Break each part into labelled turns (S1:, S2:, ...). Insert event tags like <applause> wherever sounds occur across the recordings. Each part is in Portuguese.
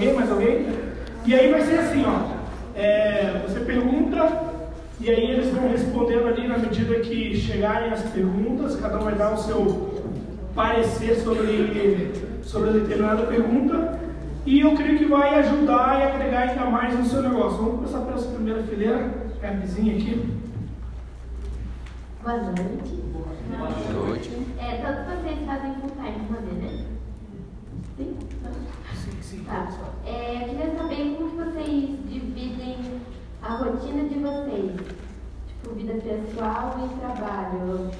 S1: alguém? Mais alguém? E aí vai ser assim, ó. É, você pergunta e aí eles vão respondendo ali na medida que chegarem as perguntas, cada um vai dar o seu parecer sobre, sobre determinada pergunta. E eu creio que vai ajudar e agregar ainda mais no seu negócio. Vamos começar pela primeira fileira, Gabizinha aqui.
S2: Boa noite. Boa noite. É, todos vocês fazem full time fazer, né? Sim? Tá. É, eu queria saber como vocês dividem a rotina de vocês. Tipo, vida pessoal e trabalho.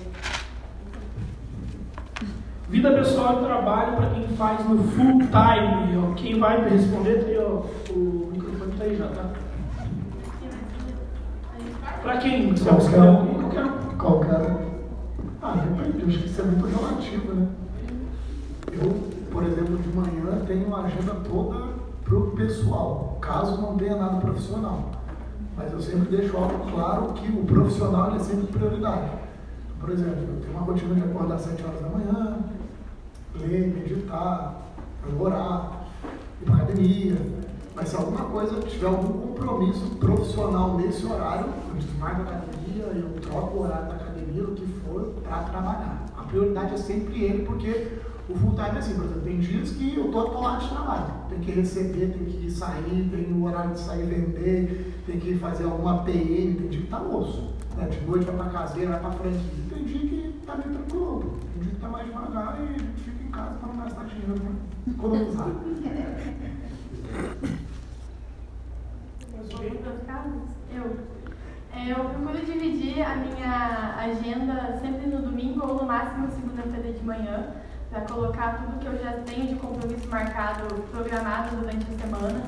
S1: Vida pessoal e trabalho para quem faz no full time. Ó. Quem vai responder tem ó, o microfone tá aí já, tá? Para quem?
S3: Qualquer um. Qualquer um. Qualquer Ah, depende. Eu acho que isso é muito relativo, né? Eu, por exemplo, de manhã tenho a agenda toda para o pessoal, caso não tenha nada profissional. Mas eu sempre deixo algo claro que o profissional é sempre prioridade. Por exemplo, eu tenho uma rotina de acordar às 7 horas da manhã, ler, meditar, orar, ir para academia. Mas se alguma coisa tiver algum compromisso profissional nesse horário, eu desmarco a academia, eu troco o horário da academia, o que for, para trabalhar. A prioridade é sempre ele, porque o full time é assim, por exemplo, tem dias que eu tô atolado de trabalho. Tem que receber, tem que sair, tem o horário de sair vender, tem que fazer alguma PM, tem dia que tá osso. Né? De noite vai pra caseira, vai pra franquia. Tem dia que tá meio tranquilo, tem dia que tá mais devagar e a gente fica em casa para não gastar dinheiro, né? Economizar.
S4: Eu. É, eu procuro dividir a minha agenda sempre no domingo ou no máximo segunda-feira de manhã, para colocar tudo que eu já tenho de compromisso marcado, programado durante a semana.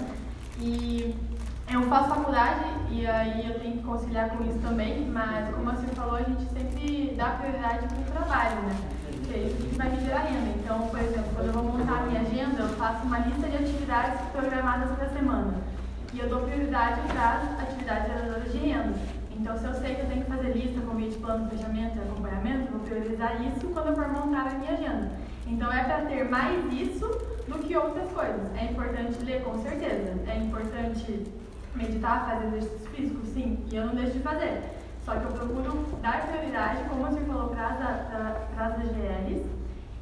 S4: E eu faço faculdade e aí eu tenho que conciliar com isso também, mas como você falou, a gente sempre dá prioridade para o trabalho, né? Porque é isso que vai me gerar renda. Então, por exemplo, quando eu vou montar a minha agenda, eu faço uma lista de atividades programadas para a semana. E eu dou prioridade para as atividades geradoras de renda. Então, se eu sei que eu tenho que fazer lista, convite, plano, e acompanhamento, vou priorizar isso quando eu for montar a minha agenda. Então, é para ter mais isso do que outras coisas. É importante ler, com certeza. É importante meditar, fazer exercício físico, sim, e eu não deixo de fazer. Só que eu procuro dar prioridade, como você falou, para as AGLs.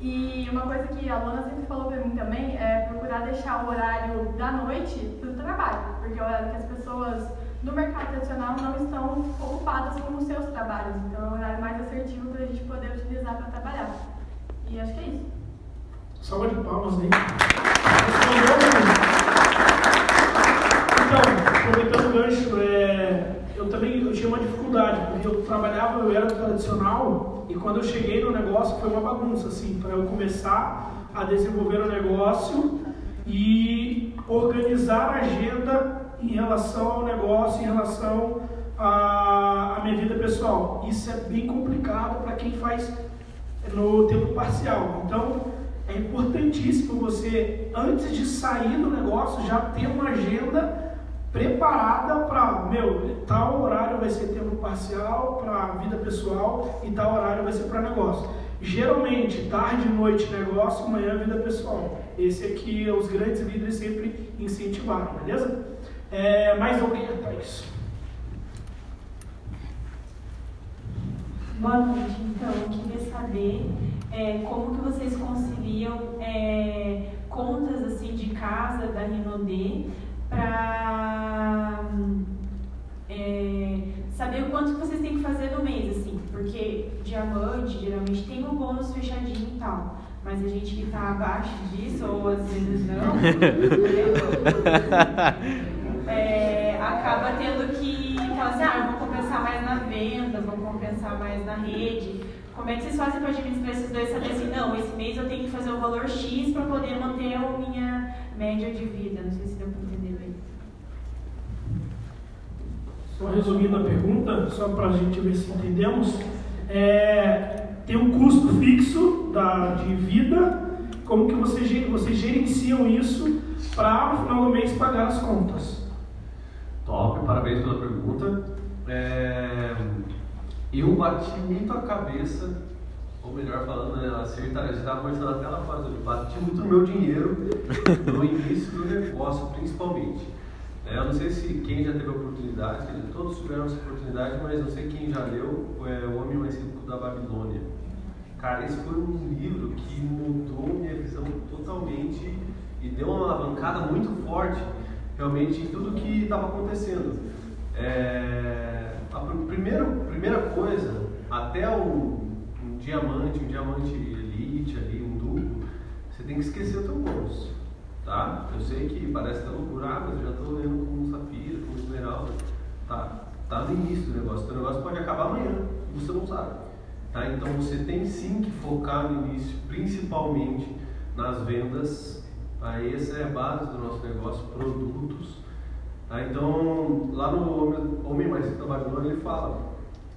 S4: E uma coisa que a Lona sempre falou para mim também é procurar deixar o horário da noite para o trabalho, porque é o horário que as pessoas no mercado tradicional não estão ocupadas com os seus trabalhos. Então é um horário mais assertivo para a gente poder utilizar para trabalhar. E acho que é isso.
S1: Salva de palmas aí. Então, aproveitando o gancho, é, eu também eu tinha uma dificuldade, porque eu trabalhava, eu era tradicional, e quando eu cheguei no negócio foi uma bagunça, assim, para eu começar a desenvolver o negócio e organizar a agenda em relação ao negócio, em relação à, minha vida pessoal. Isso é bem complicado para quem faz no tempo parcial. Então, é importantíssimo você, antes de sair do negócio, já ter uma agenda preparada para, meu, tal horário vai ser tempo parcial para vida pessoal e tal horário vai ser para negócio. Geralmente, tarde, noite, negócio, manhã, vida pessoal. Esse aqui os grandes líderes sempre incentivaram, beleza? É, mais alguém isso?
S5: Boa noite. Então, eu queria saber é, como que vocês conciliam é, contas assim de casa da Rinodê para é, saber o quanto vocês têm que fazer no mês, assim, porque diamante geralmente tem um bônus fechadinho e tal. Mas a gente que está abaixo disso, ou às vezes não, <laughs> <laughs> é, acaba tendo que falar assim, ah, vamos compensar mais na venda, vamos compensar mais na rede. Como é que vocês fazem para administrar esses dois? Saber assim, não, esse mês eu tenho que fazer o valor X para poder manter a minha média de vida. Não sei se deu para entender bem.
S1: Só resumindo a pergunta, só para a gente ver se entendemos, é, tem um custo fixo da, de vida, como que vocês, vocês gerenciam isso para no final do mês pagar as contas?
S6: Top, parabéns pela pergunta. É, eu bati muito a cabeça ou melhor falando, né, acertar, a gente estava conversando até lá fora, eu bati muito no meu dinheiro <laughs> no início do negócio, principalmente. É, eu não sei se quem já teve a oportunidade, todos tiveram essa oportunidade, mas não sei quem já leu é, O Homem Mais Rico da Babilônia. Cara, esse foi um livro que mudou minha visão totalmente e deu uma alavancada muito forte realmente em tudo que estava acontecendo. É, a primeira, primeira coisa, até um, um diamante, um diamante elite ali, um duplo, você tem que esquecer o teu bolso. Tá? Eu sei que parece que loucura, ah, mas eu já estou lendo com safira, com esmeralda. Tá, tá no início do negócio. O negócio pode acabar amanhã você não sabe. Tá? Então você tem sim que focar no início, principalmente nas vendas. Tá? Essa é a base do nosso negócio, produtos. Tá? Então, lá no Homem Mais Rico ele fala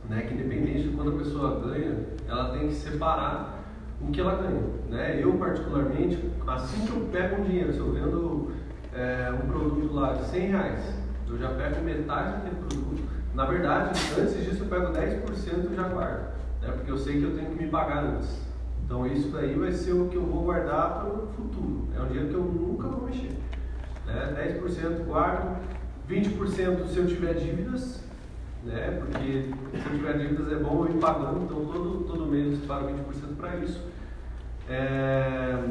S6: né, que independente de quando a pessoa ganha, ela tem que separar o que ela ganha. Né? Eu, particularmente, assim que eu pego um dinheiro, se eu vendo é, um produto lá de 100 reais, eu já pego metade daquele produto. Na verdade, antes disso, eu pego 10% e já guardo, né? porque eu sei que eu tenho que me pagar antes. Então, isso daí vai ser o que eu vou guardar para o futuro. É um dinheiro que eu nunca vou mexer. Né? 10% guardo, 20% se eu tiver dívidas, né? porque se eu tiver dívidas é bom eu ir pagando, então todo, todo mês eu separo 20% para isso. É,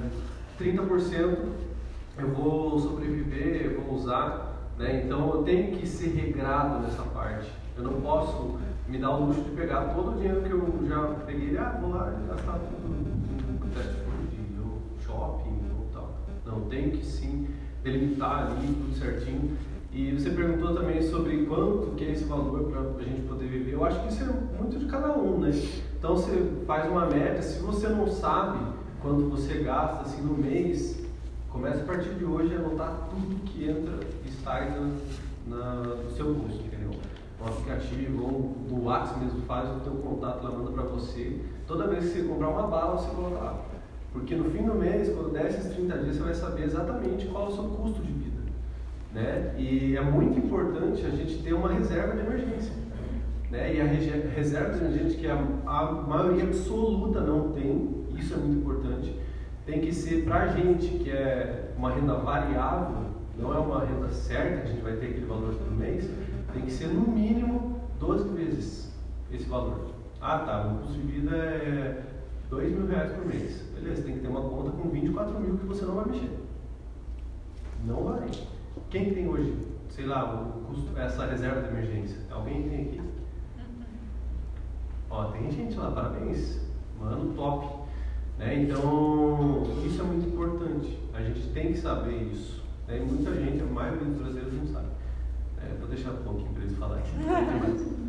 S6: 30% eu vou sobreviver, eu vou usar, né? então eu tenho que ser regrado nessa parte. Eu não posso me dar o luxo de pegar todo o dinheiro que eu já peguei, ah, vou lá e gastar tudo no fast food, shopping ou tal. Não, tenho que sim delimitar ali tudo certinho. E você perguntou também sobre quanto que é esse valor para a gente poder viver. Eu acho que isso é muito de cada um, né? Então você faz uma média, se você não sabe quanto você gasta assim no mês, comece a partir de hoje a anotar tudo que entra e sai na, na, seu bolso, No aplicativo ou no WhatsApp mesmo faz o teu contato lá, manda para você. Toda vez que você comprar uma bala, você coloca lá. Porque no fim do mês, quando der esses 30 dias, você vai saber exatamente qual é o seu custo de vida. Né? E é muito importante a gente ter uma reserva de emergência. Né? E a reserva de emergência, que a, a maioria absoluta não tem, isso é muito importante, tem que ser para a gente, que é uma renda variável, não é uma renda certa, a gente vai ter aquele valor todo mês, tem que ser no mínimo 12 vezes esse valor. Ah tá, o custo de vida é 2 mil reais por mês. Beleza, tem que ter uma conta com 24 mil que você não vai mexer. Não vai. Quem tem hoje, sei lá, o custo, essa reserva de emergência? Alguém tem aqui? Ó, tem gente lá, parabéns. Mano, top. Né? Então, isso é muito importante. A gente tem que saber isso. Né? E muita gente, a maioria dos brasileiros não sabe. É, vou deixar um pouquinho para eles falarem. <laughs>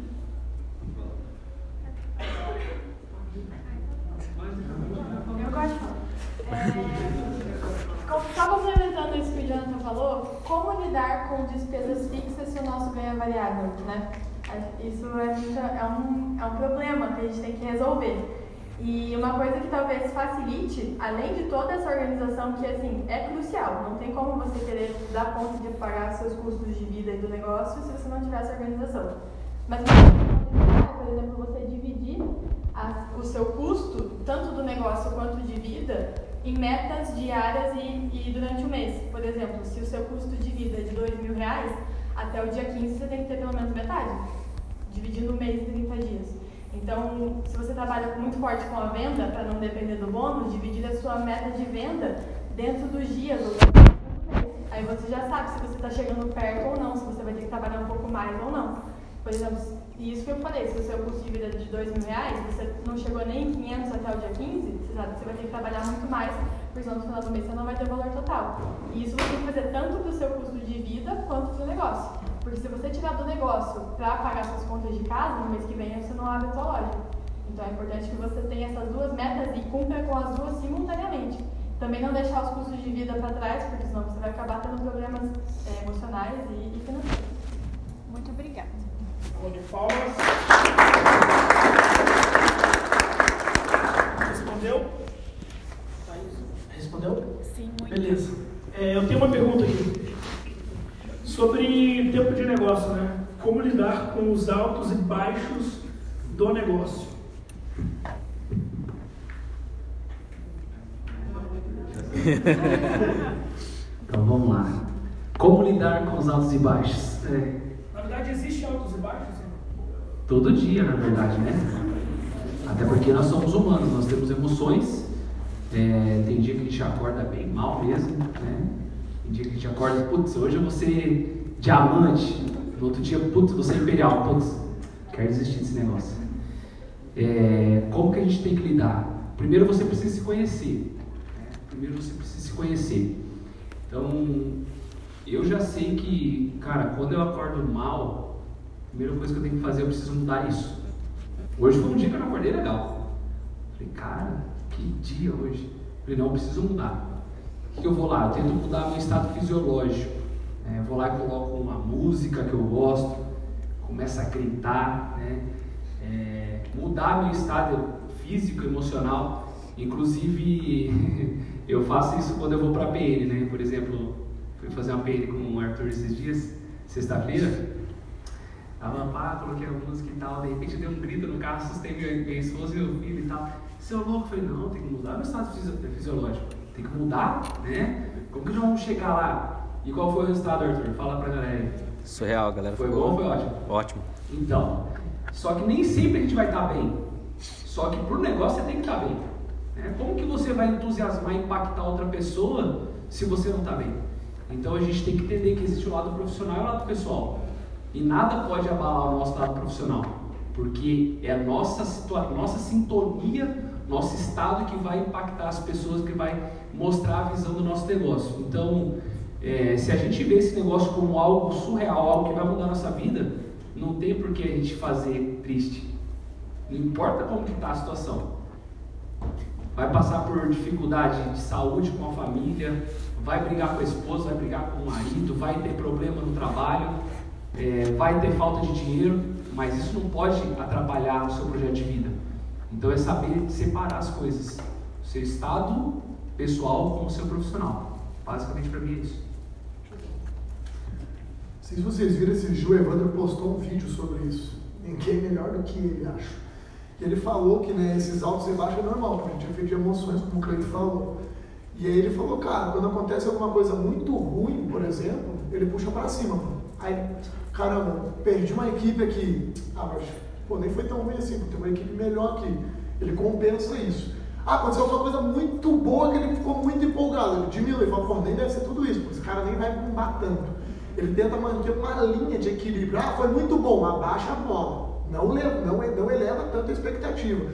S4: Eu gosto. É, só complementando isso que o Jonathan falou, como lidar com despesas fixas se o nosso ganho é variável, né? Isso é, muito, é, um, é um problema que a gente tem que resolver. E uma coisa que talvez facilite, além de toda essa organização que assim é crucial, não tem como você querer dar conta de pagar seus custos de vida e do negócio se você não tiver essa organização. Mas por exemplo, você dividir a, o seu custo, tanto do negócio quanto de vida, em metas diárias e, e durante o mês. Por exemplo, se o seu custo de vida é de dois mil reais, até o dia 15 você tem que ter pelo menos metade, dividindo o mês em 30 dias. Então, se você trabalha muito forte com a venda, para não depender do bônus, dividir a sua meta de venda dentro dos dias ou do. Aí você já sabe se você está chegando perto ou não, se você vai ter que trabalhar um pouco mais ou não. Por exemplo, isso que eu falei, se o seu custo de vida é de dois mil reais, você não chegou nem em 500 até o dia 15, você sabe que você vai ter que trabalhar muito mais, porque senão no final do mês você não vai ter o valor total. E isso você tem que fazer tanto para o seu custo de vida quanto para o negócio. Porque se você tirar do negócio para pagar suas contas de casa, no mês que vem você não abre a sua loja. Então é importante que você tenha essas duas metas e cumpra com as duas simultaneamente. Também não deixar os custos de vida para trás, porque senão você vai acabar tendo problemas é, emocionais e, e financeiros.
S5: Muito obrigada.
S1: de palmas. Respondeu? Respondeu?
S5: Sim, muito.
S1: Beleza. É, eu tenho uma pergunta os altos e baixos do negócio. <laughs>
S7: então vamos lá. Como lidar com os altos e baixos?
S1: É. Na verdade, existe altos e baixos? Hein?
S7: Todo dia, na verdade, né? Até porque nós somos humanos, nós temos emoções. É, tem dia que a gente acorda bem mal mesmo, né? Tem dia que a gente acorda, putz, hoje eu vou ser diamante, no outro dia, putz, vou ser imperial. Putz, quero desistir desse negócio. É, como que a gente tem que lidar? Primeiro você precisa se conhecer. Né? Primeiro você precisa se conhecer. Então, eu já sei que, cara, quando eu acordo mal, a primeira coisa que eu tenho que fazer, eu preciso mudar isso. Hoje foi um dia que eu não acordei legal. Falei, cara, que dia hoje. Falei, não, eu preciso mudar. O que eu vou lá? Eu tento mudar meu estado fisiológico. É, vou lá e coloco uma música que eu gosto, começo a gritar, né? É, mudar meu estado físico, emocional. Inclusive, <laughs> eu faço isso quando eu vou para a PN, né? Por exemplo, fui fazer uma PN com o Arthur esses dias, sexta-feira. Tava pá, coloquei a música e tal, de repente deu um grito no carro, assustei minha, minha esposa e meu filho e tal. Seu louco, eu falei, não, tem que mudar meu estado fisiológico, tem que mudar, né? Como que nós vamos chegar lá? E qual foi o resultado, Arthur? Fala pra galera aí.
S8: Surreal, galera.
S7: Foi bom ou foi ótimo?
S8: Ótimo.
S7: Então, só que nem sempre a gente vai estar bem. Só que pro negócio você tem que estar bem. Né? Como que você vai entusiasmar e impactar outra pessoa se você não está bem? Então a gente tem que entender que existe o lado profissional e o lado pessoal. E nada pode abalar o nosso lado profissional, porque é a nossa, situação, nossa sintonia, nosso estado que vai impactar as pessoas, que vai mostrar a visão do nosso negócio. Então, é, se a gente vê esse negócio como algo surreal, algo que vai mudar a nossa vida, não tem por que a gente fazer triste. Não importa como está a situação. Vai passar por dificuldade de saúde com a família, vai brigar com a esposa, vai brigar com o marido, vai ter problema no trabalho, é, vai ter falta de dinheiro, mas isso não pode atrapalhar o seu projeto de vida. Então é saber separar as coisas, o seu estado pessoal com o seu profissional. Basicamente para mim é isso.
S3: Se vocês viram esse o Evandro postou um vídeo sobre isso. Ninguém melhor do que ele, acho. Ele falou que né, esses altos e baixos é normal, porque a gente de emoções, como o Cleide falou. E aí ele falou, cara, quando acontece alguma coisa muito ruim, por exemplo, ele puxa para cima. Aí caramba, perdi uma equipe aqui. Ah, mas pô, nem foi tão ruim assim, tem uma equipe melhor aqui. Ele compensa isso. Ah, aconteceu uma coisa muito boa que ele ficou muito empolgado. Ele diminui, fala, pô, nem deve ser tudo isso, esse cara nem vai bombar tanto. Ele tenta manter uma linha de equilíbrio. Ah, foi muito bom, abaixa a bola. Não, não, não eleva tanto a expectativa.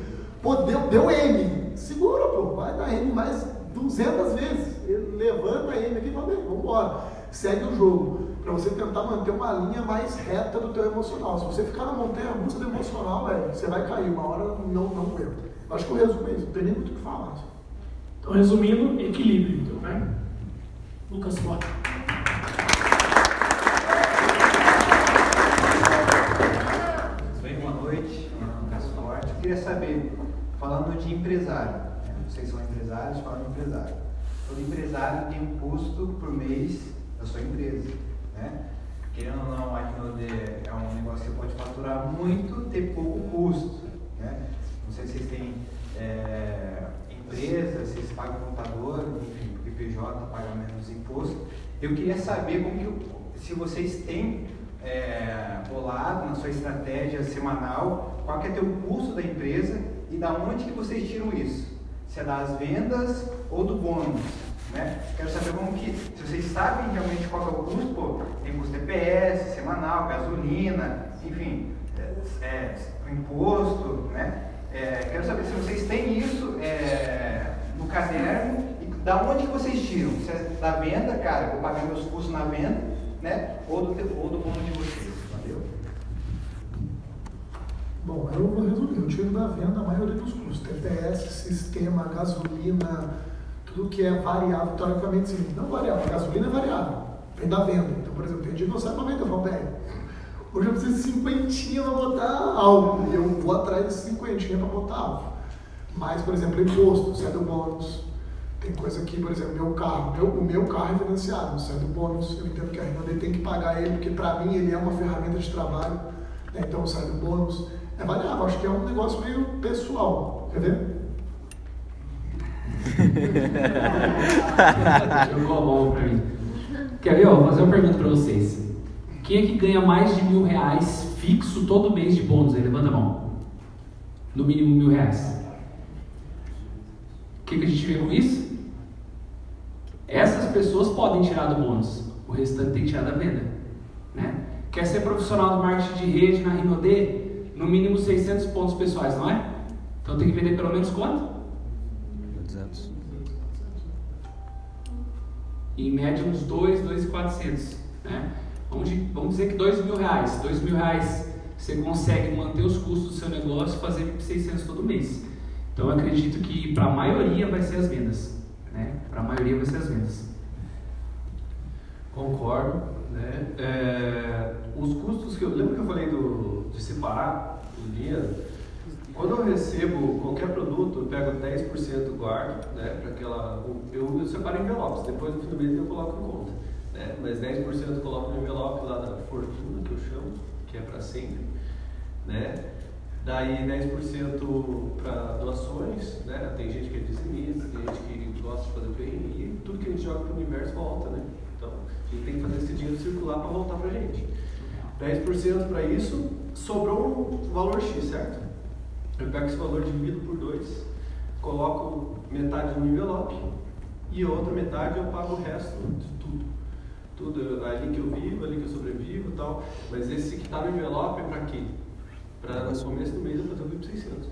S3: Pô, deu, deu M. Segura, pô, vai dar M mais 200 vezes. Ele levanta a M aqui e fala, vamos embora. Segue o jogo para você tentar manter uma linha mais reta do teu emocional. Se você ficar na montanha russa do emocional, velho, você vai cair, uma hora não, não aguenta. Acho que o resumo é isso, não tem nem muito o que falar.
S1: Então, resumindo, equilíbrio, então, né? Lucas Bota.
S9: Oi, boa noite. Meu nome é Lucas Forte. Eu queria saber, falando de empresário, né? vocês são empresários, falando de empresário. Todo empresário tem um custo por mês da sua empresa. Né? Querendo ou não, a Rinode é um negócio que pode faturar muito, ter pouco custo. Né? Não sei se vocês têm é, empresa, se vocês pagam contador, enfim, porque PJ paga menos imposto. Eu queria saber como que, se vocês têm é, bolado na sua estratégia semanal, qual que é o custo da empresa e da onde que vocês tiram isso? Se é das vendas ou do bônus? Né? Quero saber como que, se vocês sabem realmente qual é o custo, pô, tem custo DPS, semanal, gasolina, enfim, é, é, imposto, né? É, quero saber se vocês têm isso é, no caderno e da onde que vocês tiram? Se é da venda, cara, vou pagar meus custos na venda, né? Ou do, ou do bônus de vocês, valeu?
S3: Bom, eu vou resumir, tiro da venda a maioria dos custos, TPS, sistema, gasolina, tudo que é variável, teoricamente sim, não variável, gasolina é variável, vem da venda. Então, por exemplo, tem dia que eu saio para venda, eu falo, hoje eu preciso de cinquentinha para botar algo, e eu vou atrás de cinquentinha para botar algo. Mas, por exemplo, imposto, sai do bônus. Tem coisa que, por exemplo, meu carro, meu, o meu carro é financiado, sai do bônus, eu entendo que a Renaudet tem que pagar ele, porque para mim ele é uma ferramenta de trabalho, né? então sai do bônus. É variável, acho que é um negócio meio pessoal, quer ver?
S7: Jogou a bola pra mim. Quer ver? Vou fazer uma pergunta pra vocês. Quem é que ganha mais de mil reais fixo todo mês de bônus? Aí, levanta a mão. No mínimo mil reais. O que, que a gente vê com isso? Essas pessoas podem tirar do bônus. O restante tem que tirar da venda. Né? Quer ser profissional do marketing de rede na Rinode? No mínimo 600 pontos pessoais, não é? Então tem que vender pelo menos quanto? 200. Em média uns 2, 2,400. Né? Vamos, vamos dizer que 2 mil reais. 2 mil reais você consegue manter os custos do seu negócio e fazer 600 todo mês. Então eu acredito que para a maioria vai ser as vendas. Né? Para a maioria vai ser as vendas.
S6: Concordo. Né? É, os custos que eu. Lembra que eu falei do, de separar o dinheiro? Quando eu recebo qualquer produto, eu pego 10% guardo, né? Para aquela. Eu, eu separo envelopes, depois no fim do mês eu coloco em conta. Né? Mas 10% eu coloco no envelope lá da fortuna, que eu chamo, que é para sempre. Né? Daí 10% para doações, né? Tem gente que é dizimista, tem gente que gosta de fazer bem, e tudo que a gente joga para o universo volta, né? Então, a gente tem que fazer esse dinheiro circular para voltar para a gente. 10% para isso, sobrou um valor X, certo? Eu pego esse valor dividido por 2, coloco metade no envelope e a outra metade eu pago o resto de tudo. Tudo, ali que eu vivo, ali que eu sobrevivo e tal. Mas esse que está no envelope é para quê? Para no começo do mês eu fazer o VIP 600.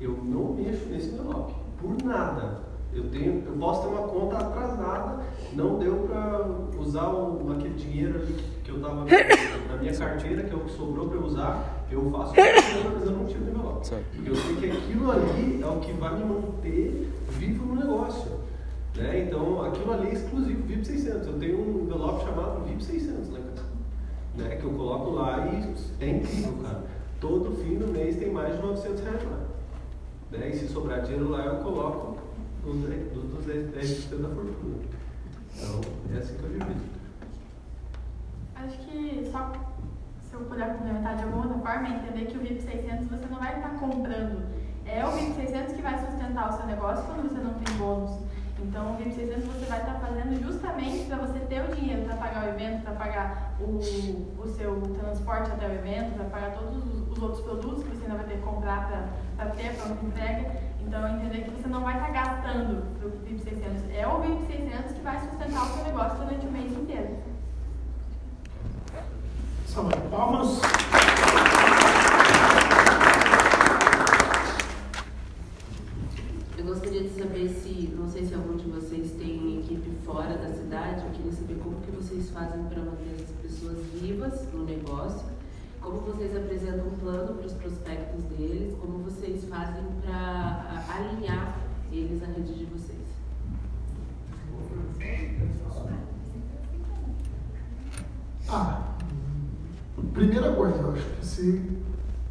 S6: Eu não mexo nesse envelope, por nada. Eu, tenho, eu posso ter uma conta atrasada, não deu para usar o, aquele dinheiro ali que, que eu estava <coughs> na minha carteira, que é o que sobrou para usar, eu faço mas eu não tiro do envelope. Porque eu sei que aquilo ali é o que vai me manter vivo no negócio. Né? Então, aquilo ali é exclusivo, VIP 600. Eu tenho um envelope chamado VIP 600 lá né? que eu coloco lá e é incrível, cara. Todo fim do mês tem mais de 900 reais lá. Né? E se sobrar dinheiro lá, eu coloco dos 10% da fortuna. Então, é assim que eu divido.
S4: Acho que só se eu puder complementar de alguma outra forma, é entender que o VIP 600 você não vai estar comprando. É o VIP 600 que vai sustentar o seu negócio quando você não tem bônus. Então, o VIP 600 você vai estar fazendo justamente para você ter o dinheiro para pagar o evento, para pagar o, o seu transporte até o evento, para pagar todos os, os, outros produtos que você ainda vai ter que comprar para ter a pronta entrega. Então, entender que você não vai estar gastando para o VIP 600. É o VIP 600 que vai sustentar o seu negócio durante o mês inteiro.
S1: Salve palmas.
S8: Eu gostaria de saber se, não sei se algum de vocês tem equipe fora da cidade, eu queria saber como que vocês fazem para manter as pessoas vivas no negócio como vocês apresentam um plano para os prospectos deles, como vocês fazem para alinhar eles à rede de vocês.
S3: Eu acho que se,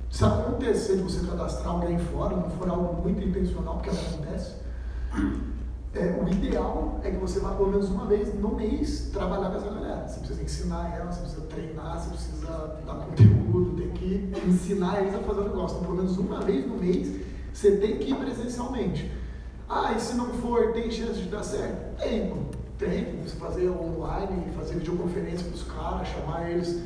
S3: se acontecer de você cadastrar alguém fora, não for algo muito intencional, porque acontece, é, o ideal é que você vá pelo menos uma vez no mês trabalhar com essa galera. Você precisa ensinar ela, você precisa treinar, você precisa dar conteúdo, tem que ensinar eles a fazer o negócio. Então, pelo menos uma vez no mês, você tem que ir presencialmente. Ah, e se não for, tem chance de dar certo? Tem, tem. Você fazer online, fazer videoconferência para os caras, chamar eles.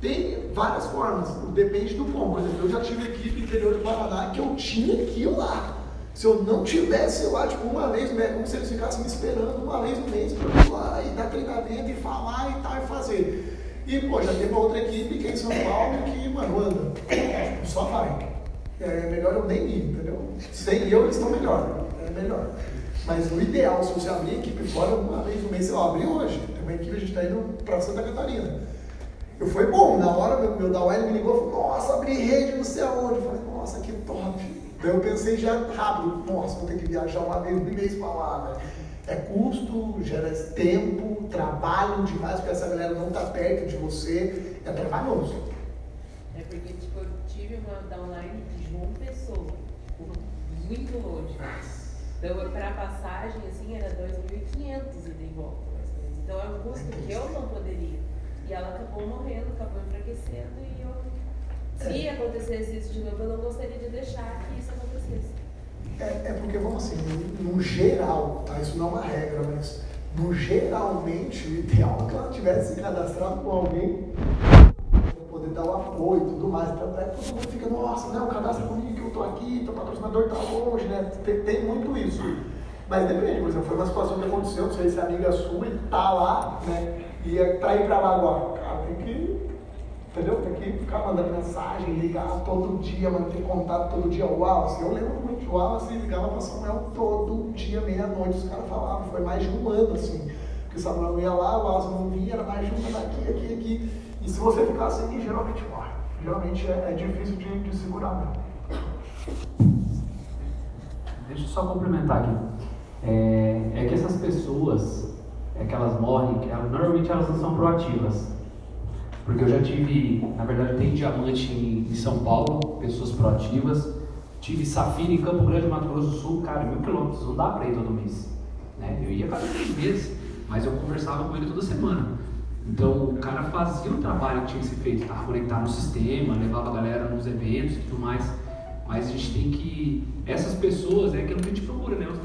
S3: Tem várias formas, depende do como. Por exemplo, eu já tive equipe interior de Paraná que eu tinha que ir lá. Se eu não tivesse lá, tipo, uma vez, é como se eles ficassem me esperando uma vez no mês para ir lá e dar treinamento e falar e tal e fazer. E, pô, já teve uma outra equipe que é em São Paulo que, mano, anda, tipo, só vai. É melhor eu nem ir, entendeu? Sem eu, eles estão melhor. É melhor. Mas o ideal, se você abrir a equipe fora uma vez no mês, sei lá, abri hoje. Tem uma equipe, a gente está indo para Santa Catarina. Eu fui bom, na hora meu, meu da me ligou e falou, nossa, abri rede não sei aonde. Eu falei, nossa, que top. Então eu pensei já rápido, nossa, vou ter que viajar uma vez no mês para lá, né? É custo, gera tempo, trabalho demais, porque essa galera não está perto de você, é trabalhoso.
S8: É porque, tipo, eu tive uma downline de João Pessoa, muito longe. Então, para passagem, assim, era 2.500 ida e volta. Então, é um custo que eu não poderia. E ela acabou morrendo, acabou enfraquecendo e eu se acontecesse isso de novo, eu não gostaria de deixar que isso acontecesse.
S3: É, é porque, vamos assim, no geral, tá? Isso não é uma regra, mas no geralmente, o ideal é que ela tivesse se cadastrado com alguém para poder dar o apoio e tudo mais. Tanto é que todo mundo fica, nossa, não, cadastra comigo que eu tô aqui, teu patrocinador tá longe, né? Tem, tem muito isso. Mas depende, por exemplo, foi uma situação que aconteceu, não sei se é amiga sua e tá lá, né? E é pra ir pra lá agora. Cara, tem que Entendeu? Tem que ficar mandando mensagem, ligar todo dia, manter contato todo dia. O Wallace, eu lembro muito, o Wallace ligava para Samuel todo dia, meia-noite, os caras falavam, foi mais de um ano assim. Porque Samuel ia lá, o Wallace não vinha, era mais de um ano aqui, aqui, aqui. E se você ficar assim, geralmente morre. Geralmente é, é difícil de, de segurar mesmo.
S7: Deixa eu só complementar aqui. É, é que essas pessoas, é que elas morrem, que elas, normalmente elas não são proativas. Porque eu já tive, na verdade, tem diamante em, em São Paulo, pessoas proativas. Tive safira em Campo Grande, Mato Grosso do Sul, cara, mil quilômetros, não dá para ir todo mês. Né? Eu ia cada três meses, mas eu conversava com ele toda semana. Então o cara fazia o trabalho que tinha que ser feito, estava conectado no sistema, levava a galera nos eventos e tudo mais. Mas a gente tem que. Essas pessoas é aquilo que a gente procura, né? Os?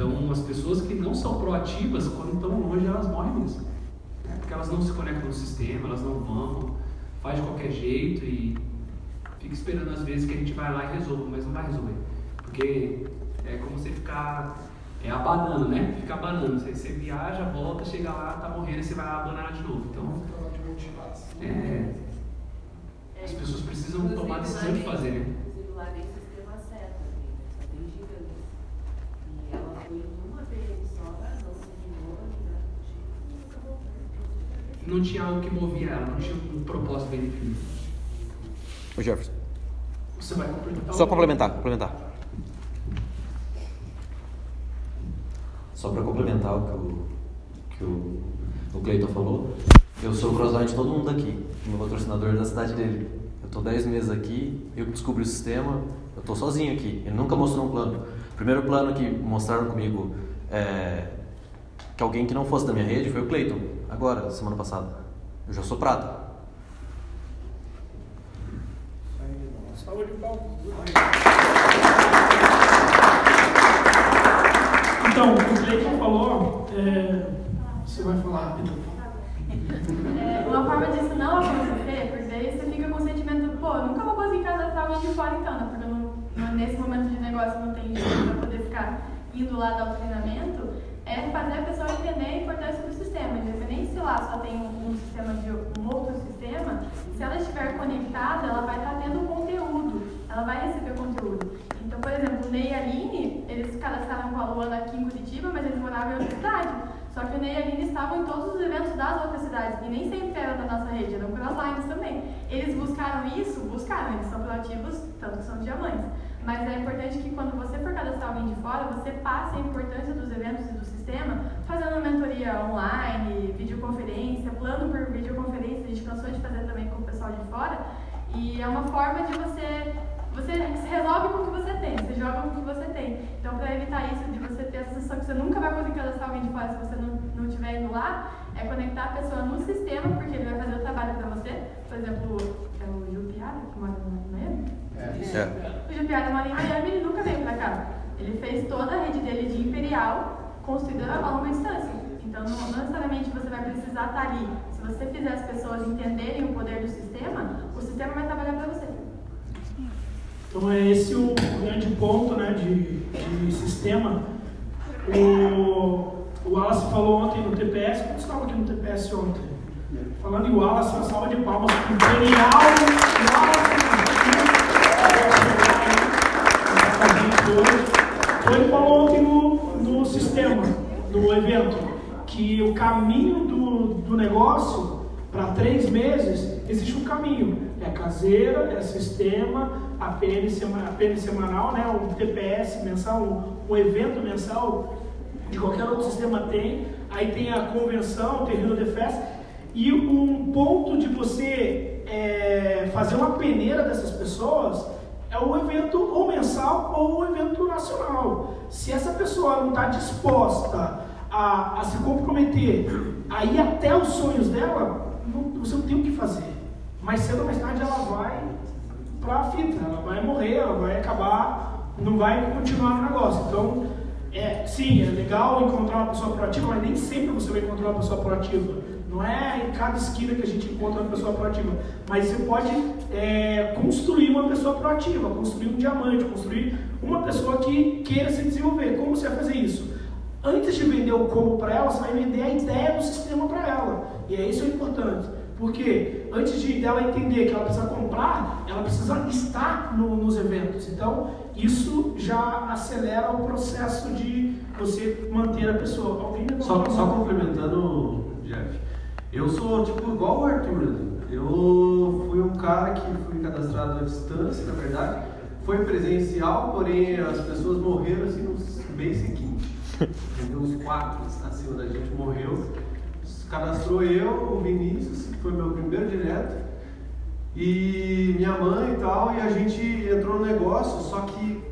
S7: Então as pessoas que não são proativas, quando estão longe, elas morrem mesmo porque elas não se conectam no sistema, elas não vão, faz de qualquer jeito e fica esperando às vezes que a gente vai lá e resolva, mas não vai resolver. Porque é como você ficar é abanando, né? Fica abanando. Você, você viaja, volta, chega lá, tá morrendo e você vai abanar de novo. Então, é, as pessoas precisam tomar a decisão de fazer, né? Não tinha algo que movia ela, não tinha um propósito bem definido.
S10: O Jefferson.
S1: Você vai complementar?
S10: Só complementar, complementar. Só para complementar o que o, que o, o Cleiton falou, eu sou o crossline de todo mundo aqui, meu patrocinador da cidade dele. Eu estou 10 meses aqui, eu descobri o sistema, eu estou sozinho aqui, ele nunca mostrou um plano. O primeiro plano que mostraram comigo é, que alguém que não fosse da minha rede foi o Cleiton, agora, semana passada. Eu já sou prata.
S1: Saúde Então, o Cleiton falou, é, você vai falar rápido.
S4: É, uma forma disso não acontecer, porque aí você fica com o sentimento, pô, eu nunca vou conseguir cadastrar alguém de fora então, né? Porque não, nesse momento de negócio não tem jeito para poder ficar indo lá dar o treinamento é fazer a pessoa entender a importância do sistema. Independente se lá só tem um, sistema de um outro sistema, se ela estiver conectada, ela vai estar tendo conteúdo, ela vai receber conteúdo. Então, por exemplo, o Ney e a Aline, eles cadastraram com a Luana aqui em Curitiba, mas eles moravam em outra cidade. Só que o Ney e a Aline estavam em todos os eventos das outras cidades, e nem sempre eram da nossa rede, eram crosslines também. Eles buscaram isso? Buscaram, eles são proativos, tanto que são diamantes. Mas é importante que quando você for cadastrar alguém de fora, você passe a importância dos eventos e do sistema, fazendo mentoria online, videoconferência, plano por videoconferência, a gente cansou de fazer também com o pessoal de fora. E é uma forma de você você se resolve com o que você tem, você joga com o que você tem. Então, para evitar isso, de você ter a sensação que você nunca vai conseguir cadastrar alguém de fora se você não, não estiver indo lá, é conectar a pessoa no sistema, porque ele vai fazer o trabalho para você. Por exemplo, é o Jupiara, que mora no Miami. É. é. O Jupiara mora em Miami e ele nunca veio para cá. Ele fez toda a rede dele de Imperial, construída a longa distância. Então, não, necessariamente você vai precisar estar ali. Se você fizer as pessoas entenderem o poder do sistema, o sistema vai trabalhar para você.
S1: Então é esse o grande ponto né, de, de sistema. O, o Wallace falou ontem no TPS, como estava aqui no TPS ontem? Falando em Wallace, uma salva de palmas para o Imperial Wallace. Ele falou ontem no, no sistema, no evento, que o caminho do, do negócio para três meses existe um caminho. É caseira, é sistema, a PN, a PN semanal, né, o TPS mensal, um evento mensal, de qualquer outro sistema tem, aí tem a convenção, o terreno de festa, e um ponto de você é, fazer uma peneira dessas pessoas é o evento ou mensal ou o evento nacional. Pessoa não está disposta a, a, se comprometer a ir até os sonhos dela, não, você não tem o que fazer. Mais cedo ou mais tarde ela vai para a fita, ela vai morrer, ela vai acabar não vai continuar no negócio. Então, é, sim, é legal encontrar uma pessoa proativa, mas nem sempre você vai encontrar uma pessoa proativa. Não é em cada esquina que a gente encontra uma pessoa proativa, mas você pode é, construir uma pessoa proativa, construir um diamante, construir uma pessoa que queira se desenvolver. Como você vai fazer isso? Antes de vender o como para ela, você vai vender a ideia do sistema para ela. E é isso é importante. Porque antes de dela entender que ela precisa comprar, ela precisa estar no, nos eventos. Então, isso já acelera o processo de você manter a pessoa.
S6: Alguém só, só complementando, Jeff, eu sou tipo igual o Arthur. Eu fui um cara que fui cadastrado à distância, na verdade. Foi presencial, porém as pessoas morreram assim no bem seguinte. Os quatro acima da gente morreu. Cadastrou eu, o Vinícius, que foi meu primeiro direto, e minha mãe e tal, e a gente entrou no negócio, só que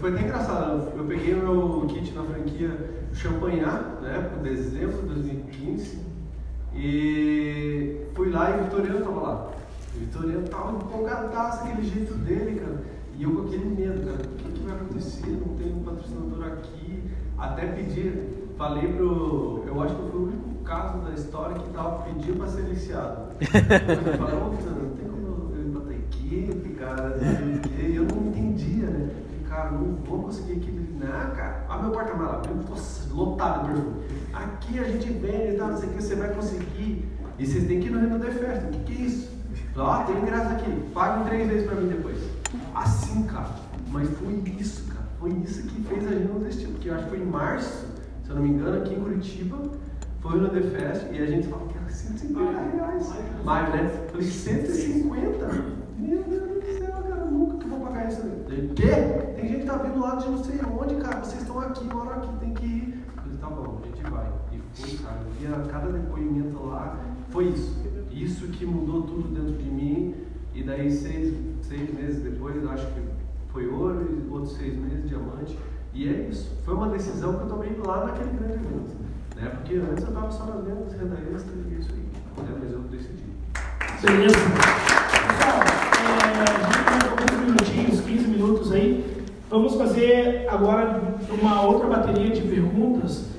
S6: foi até engraçado. Eu peguei o meu kit na franquia Champanhar, na época, dezembro de 2015, e fui lá e o Vitoriano tava lá. O Vitoriano tava empolgadaço, aquele jeito dele, cara. E eu com aquele medo, cara, o que, que vai acontecer? Não tem um patrocinador aqui. Até pedir, falei pro. Eu acho que fui o único caso da história que tava pedindo para ser iniciado. <laughs> eu falei, ô, não tem como eu ir pra equipe, cara, e eu não entendia, né? cara, não vou conseguir equipe. Não, cara, olha meu porta-mala, lotado de perfume. Aqui a gente vende tal, não sei o que, você vai conseguir. E vocês têm que ir no Reino de Festa. O que, que é isso? Ó, tem ingresso aqui, paguem três vezes pra mim depois. Assim, cara. Mas foi isso, cara. Foi isso que fez a gente não desistir. Porque eu acho que foi em março, se eu não me engano, aqui em Curitiba, foi no The Fest e a gente falou que era 150 reais. Mas, né? Falei, 150? Meu Deus do céu, cara, nunca que eu vou pagar isso. Falei, quê? Tem gente que tá vindo lá de não sei onde, cara. Vocês estão aqui, moram aqui, tem que ir. Falei, tá bom, a gente vai. E foi, cara. Eu via cada depoimento lá. Foi isso. Isso que mudou tudo dentro de mim. E daí, seis, seis meses depois, acho que foi ouro e outros seis meses diamante. E é isso. Foi uma decisão que eu tomei lá naquele grande evento. Né? Porque antes eu estava só nas vendas, renda extra e isso aí. Né? Mas eu decidi.
S1: Beleza. Pessoal, é, a gente tem alguns minutinhos, 15 minutos aí. Vamos fazer agora uma outra bateria de perguntas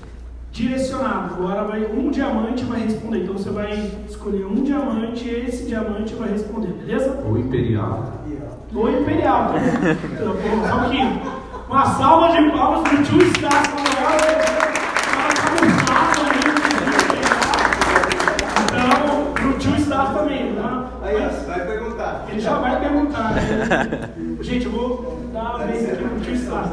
S1: direcionado. Agora vai um diamante vai responder. Então você vai escolher um diamante e esse diamante vai responder, beleza?
S6: Ou imperial.
S1: Ou imperial. <laughs> Então, só que uma salva de palmas para o tio Star. Então, para o tio Star também, tá?
S9: Aí, vai perguntar.
S1: Ele já vai perguntar. Né? Gente, eu vou dar uma vez aqui para o tio Star.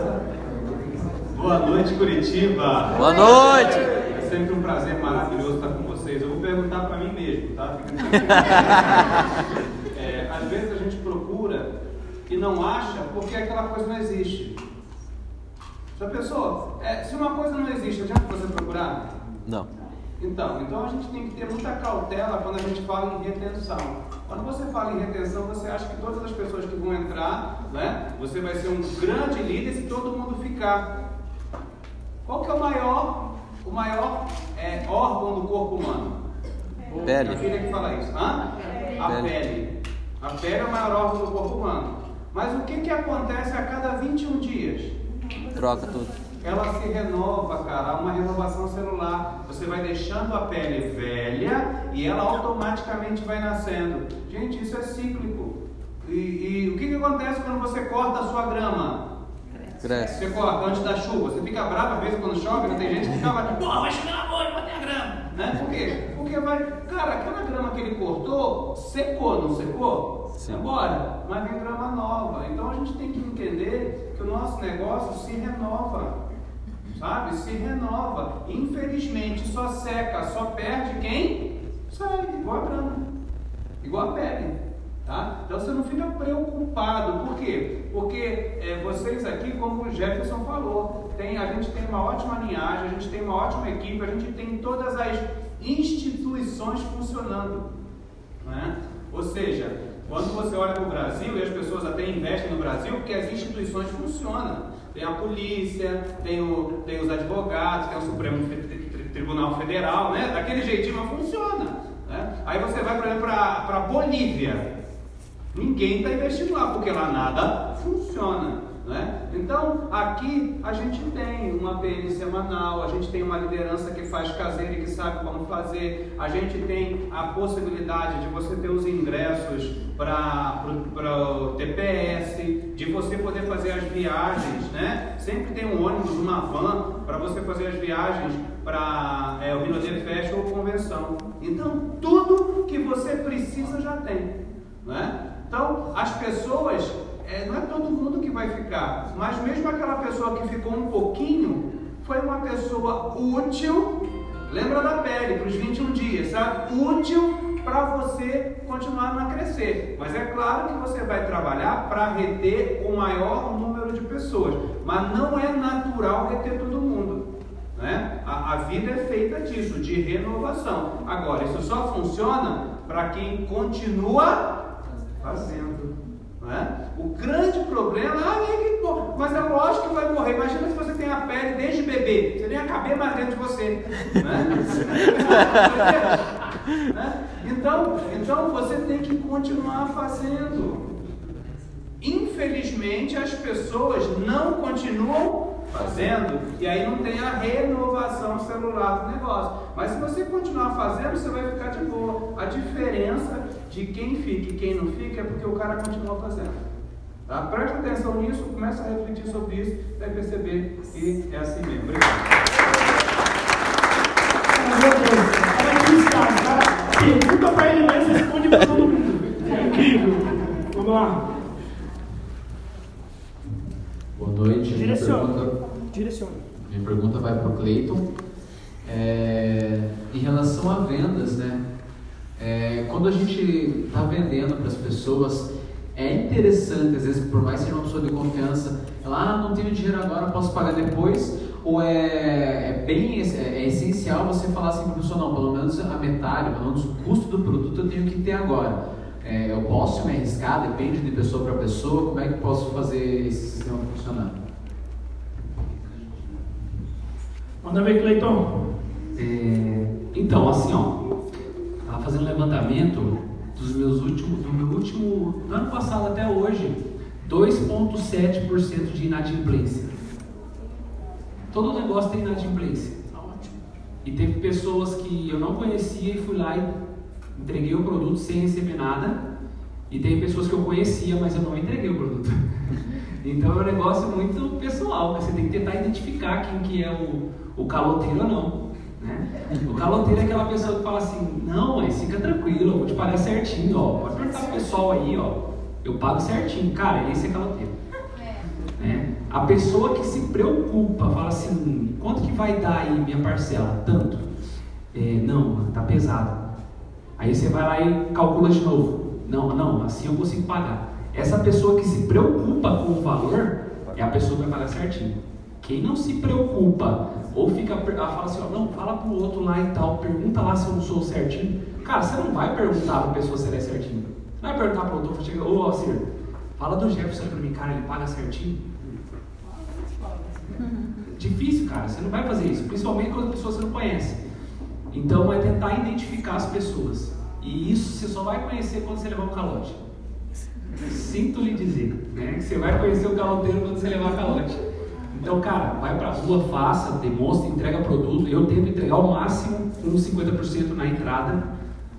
S11: Boa noite, Curitiba.
S10: Boa noite.
S11: É sempre um prazer maravilhoso estar com vocês. Eu vou perguntar para mim mesmo, tá? <laughs> é, às vezes a gente procura e não acha porque aquela coisa não existe. Já pensou? É, se uma coisa não existe, adianta você procurar?
S10: Não.
S11: Então, então a gente tem que ter muita cautela quando a gente fala em retenção. Quando você fala em retenção, você acha que todas as pessoas que vão entrar, né, você vai ser um grande líder se todo mundo ficar. Qual que é o maior, o maior é, órgão do corpo humano?
S10: Pele.
S11: A filha que fala isso. Hã? A pele. pele. A pele é o maior órgão do corpo humano. Mas o que, que acontece a cada 21 dias?
S10: Troca tudo.
S11: Ela se renova, cara, há uma renovação celular. Você vai deixando a pele velha e ela automaticamente vai nascendo. Gente, isso é cíclico. E, e o que, que acontece quando você corta a sua grama?
S10: Cresce.
S11: Você corta antes da chuva, você fica bravo às vezes quando chove, não tem gente que fica brava, pô, vai chover na bolha, bater a grama. Né? Por quê? Porque vai. Cara, aquela grama que ele cortou, secou, não secou? Sim. Agora, mas vem grama nova. Então a gente tem que entender que o nosso negócio se renova. Sabe? Se renova. Infelizmente, só seca, só perde quem? Sai, igual a grama. Igual a pele. Tá? Então você não fica preocupado, por quê? Porque é, vocês aqui, como o Jefferson falou, tem, a gente tem uma ótima linhagem, a gente tem uma ótima equipe, a gente tem todas as instituições funcionando. Né? Ou seja, quando você olha para o Brasil, e as pessoas até investem no Brasil, porque as instituições funcionam. Tem a polícia, tem, o, tem os advogados, tem o Supremo Tribunal Federal, né? daquele jeitinho, funciona. Né? Aí você vai, por exemplo, para a Bolívia. Ninguém está investindo lá, porque lá nada funciona. Né? Então, aqui a gente tem uma PN semanal, a gente tem uma liderança que faz caseiro e que sabe como fazer, a gente tem a possibilidade de você ter os ingressos para o TPS, de você poder fazer as viagens, né? Sempre tem um ônibus, uma van para você fazer as viagens para é, o Rio de Fest ou convenção. Então, tudo que você precisa já tem. Né? Então, as pessoas é, não é todo mundo que vai ficar, mas mesmo aquela pessoa que ficou um pouquinho, foi uma pessoa útil, lembra da pele, para os 21 dias, sabe? Útil para você continuar a crescer. Mas é claro que você vai trabalhar para reter o maior número de pessoas, mas não é natural reter todo mundo. Né? A, a vida é feita disso, de renovação. Agora, isso só funciona para quem continua fazendo. Né? O grande problema, ah, é que, mas é lógico que vai morrer. Imagina se você tem a pele desde bebê, você nem ia caber mais dentro de você. Né? <laughs> Então, então você tem que continuar fazendo. Infelizmente as pessoas não continuam fazendo e aí não tem a renovação celular do negócio. Mas se você continuar fazendo, você vai ficar de boa. A diferença de quem fica e quem não fica é porque o cara continua fazendo. Tá? Preste atenção nisso, começa a refletir sobre isso, vai perceber que é assim mesmo. Obrigado.
S1: Pergunta para ele, mas responde para todo mundo. É incrível. Vamos lá.
S7: Boa noite.
S1: Direciona. Minha pergunta, Direciona.
S7: Minha pergunta vai para o Cleiton. É, em relação a vendas, né? É, quando a gente está vendendo para as pessoas, é interessante, às vezes, por mais que seja uma pessoa de confiança, ela, ah, não tenho dinheiro agora, posso pagar depois, ou é, é bem é, é essencial você falar assim para a pessoa, não, pelo menos a metade, pelo menos o custo do produto eu tenho que ter agora. É, eu posso me arriscar, depende de pessoa para pessoa, como é que eu posso fazer esse sistema funcionar?
S1: Manda ver, Cleiton.
S7: É, então, assim, ó, estava fazendo um levantamento dos meus últimos, do meu último, do ano passado até hoje, 2,7% de inadimplência. Todo negócio tem inadimplência. E teve pessoas que eu não conhecia e fui lá e entreguei o produto sem receber nada. E tem pessoas que eu conhecia, mas eu não entreguei o produto. <laughs> Então é um negócio muito pessoal, você tem que tentar identificar quem que é o, o caloteiro ou não. Né? O caloteiro é aquela pessoa que fala assim, não, mas fica tranquilo, eu vou te pagar certinho, ó. Pode perguntar pro pessoal aí, ó. Eu pago certinho. Cara, esse é caloteiro. Né? A pessoa que se preocupa, fala assim, quanto que vai dar aí minha parcela? Tanto. É, não, tá pesado. Aí você vai lá e calcula de novo. Não, não, assim eu consigo pagar. Essa pessoa que se preocupa com o valor é a pessoa que vai pagar certinho. Quem não se preocupa ou fica fala assim, ó, não, fala pro outro lá e tal, pergunta lá se eu não sou certinho. Cara, você não vai perguntar pra pessoa se ele é certinho. Você vai perguntar pro outro, chega, ô Alcir, fala do Jefferson pra mim, cara, ele paga certinho. Difícil, cara, você não vai fazer isso, principalmente quando as pessoas você não conhece. Então é tentar identificar as pessoas. E isso você só vai conhecer quando você levar um calote. Sinto lhe dizer, né? Que você vai conhecer o caloteiro quando você levar calote. Então, cara, vai pra rua, faça, demonstra, entrega produto. Eu tento entregar o máximo uns 50% na entrada,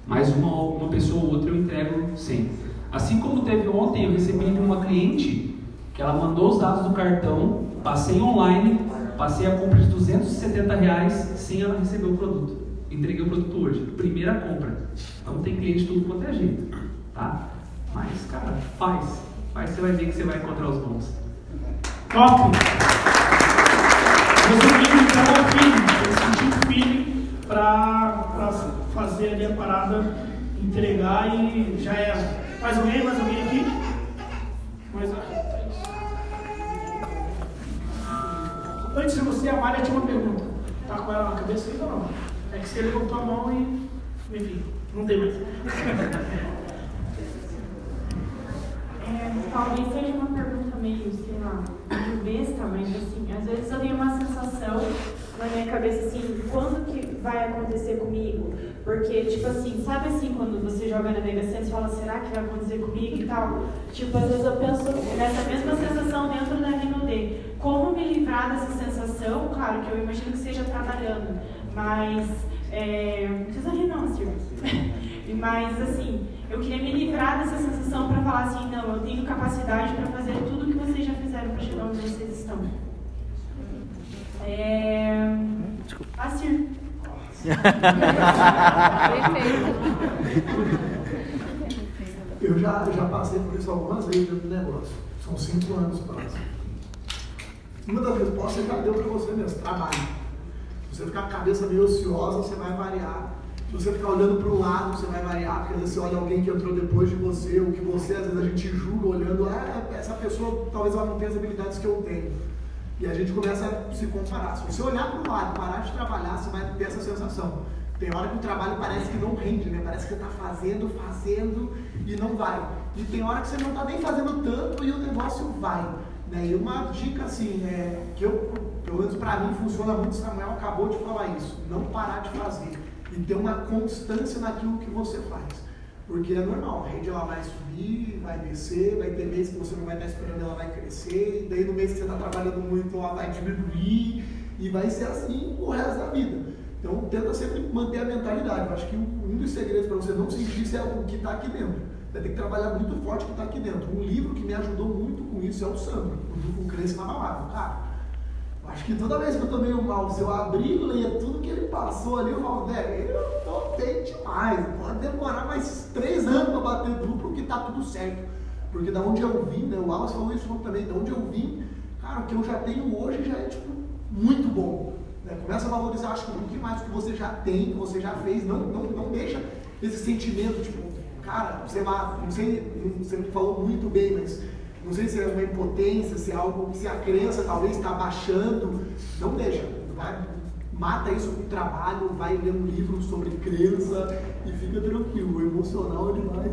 S7: mas uma, uma pessoa ou outra eu entrego 100. Assim como teve ontem, eu recebi de uma cliente que ela mandou os dados do cartão, passei online, passei a compra de 270 reais sem ela receber o produto. Entreguei o produto hoje, primeira compra. Então tem cliente tudo quanto é jeito, tá? Mas, cara, faz. Faz, você vai ver que você vai encontrar os bons.
S1: Top! Então, é o feeling. Eu senti o feeling para fazer ali a parada, entregar e já era. Mais alguém? Mais alguém aqui? Mais Antes de você, a Maria tinha uma pergunta. Tá com ela na cabeça ainda não? É que você levantou a mão e. Enfim, não tem mais.
S5: É, talvez seja uma pergunta meio, sei lá, meio besta, mas assim, às vezes eu tenho uma sensação na minha cabeça assim, quando que vai acontecer comigo? Porque, tipo assim, sabe assim, quando você joga na Mega Sena e fala, será que vai acontecer comigo e tal? Tipo, às vezes eu penso nessa mesma sensação dentro da Rinode. Como me livrar dessa sensação? Claro que eu imagino que seja trabalhando, mas é, não precisa rir não, Silvio. <laughs> mas assim, eu queria me livrar dessa sensação para falar assim, não, eu tenho capacidade para fazer tudo o que vocês já fizeram para chegar onde vocês estão. É... Assir.
S3: Eu já, já passei por isso algumas vezes no negócio. São cinco anos quase. Uma das respostas já deu para você mesmo, trabalho. Se você ficar com a cabeça meio ociosa, você vai variar. Se você ficar olhando para o lado, você vai variar, porque às vezes você olha alguém que entrou depois de você, ou que você, às vezes a gente julga olhando, ah, essa pessoa talvez ela não tenha as habilidades que eu tenho. E a gente começa a se comparar. Se você olhar para o lado, parar de trabalhar, você vai ter essa sensação. Tem hora que o trabalho parece que não rende, né? Parece que você está fazendo, fazendo e não vai. E tem hora que você não está nem fazendo tanto e o negócio vai. Né? E uma dica assim, é, que eu, pelo menos para mim funciona muito, Samuel acabou de falar isso, não parar de fazer e ter uma constância naquilo que você faz. Porque é normal, a rede ela vai subir, vai descer, vai ter meses que você não vai estar esperando, ela vai crescer, e daí no mês que você está trabalhando muito, ela vai diminuir, e vai ser assim o resto da vida. Então tenta sempre manter a mentalidade. Eu acho que um dos segredos para você não sentir isso é o que está aqui dentro. Vai ter que trabalhar muito forte o que está aqui dentro. Um livro que me ajudou muito com isso é o Sandro, o Cresce na. Cara, Acho que toda vez que eu tô meio mal, se eu abrir e ler tudo que ele passou ali, eu falo, velho, eu tô bem demais. Pode demorar mais três anos para bater duplo que tá tudo certo. Porque da onde eu vim, né? O Alves falou isso também, da onde eu vim, cara, o que eu já tenho hoje já é tipo muito bom. Né? Começa a valorizar, acho que um pouquinho mais que você já tem, que você já fez. Não, não, não deixa esse sentimento, tipo, cara, sei lá, não sei, você falou muito bem, mas não sei se é uma impotência, se é algo, se a crença talvez está baixando. Não deixa. Mata isso com trabalho, vai ler um livro sobre crença e fica tranquilo. O emocional vai.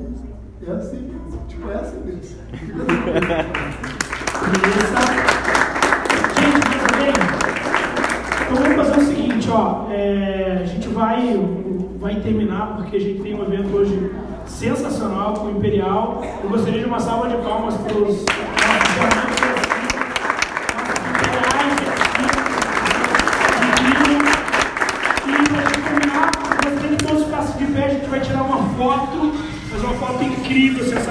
S3: É assim mesmo. Tipo, é assim mesmo. Fica
S1: bem? Então vamos fazer o seguinte, ó. É, a gente vai, vai terminar porque a gente tem um evento hoje sensacional com o Imperial. Eu gostaria de uma salva de palmas para os a gente vai tirar uma foto, fazer uma foto incrível, sensacional.